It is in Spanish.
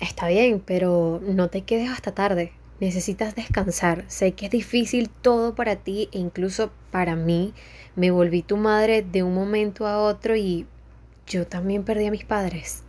está bien, pero no te quedes hasta tarde. Necesitas descansar. Sé que es difícil todo para ti e incluso para mí. Me volví tu madre de un momento a otro y yo también perdí a mis padres.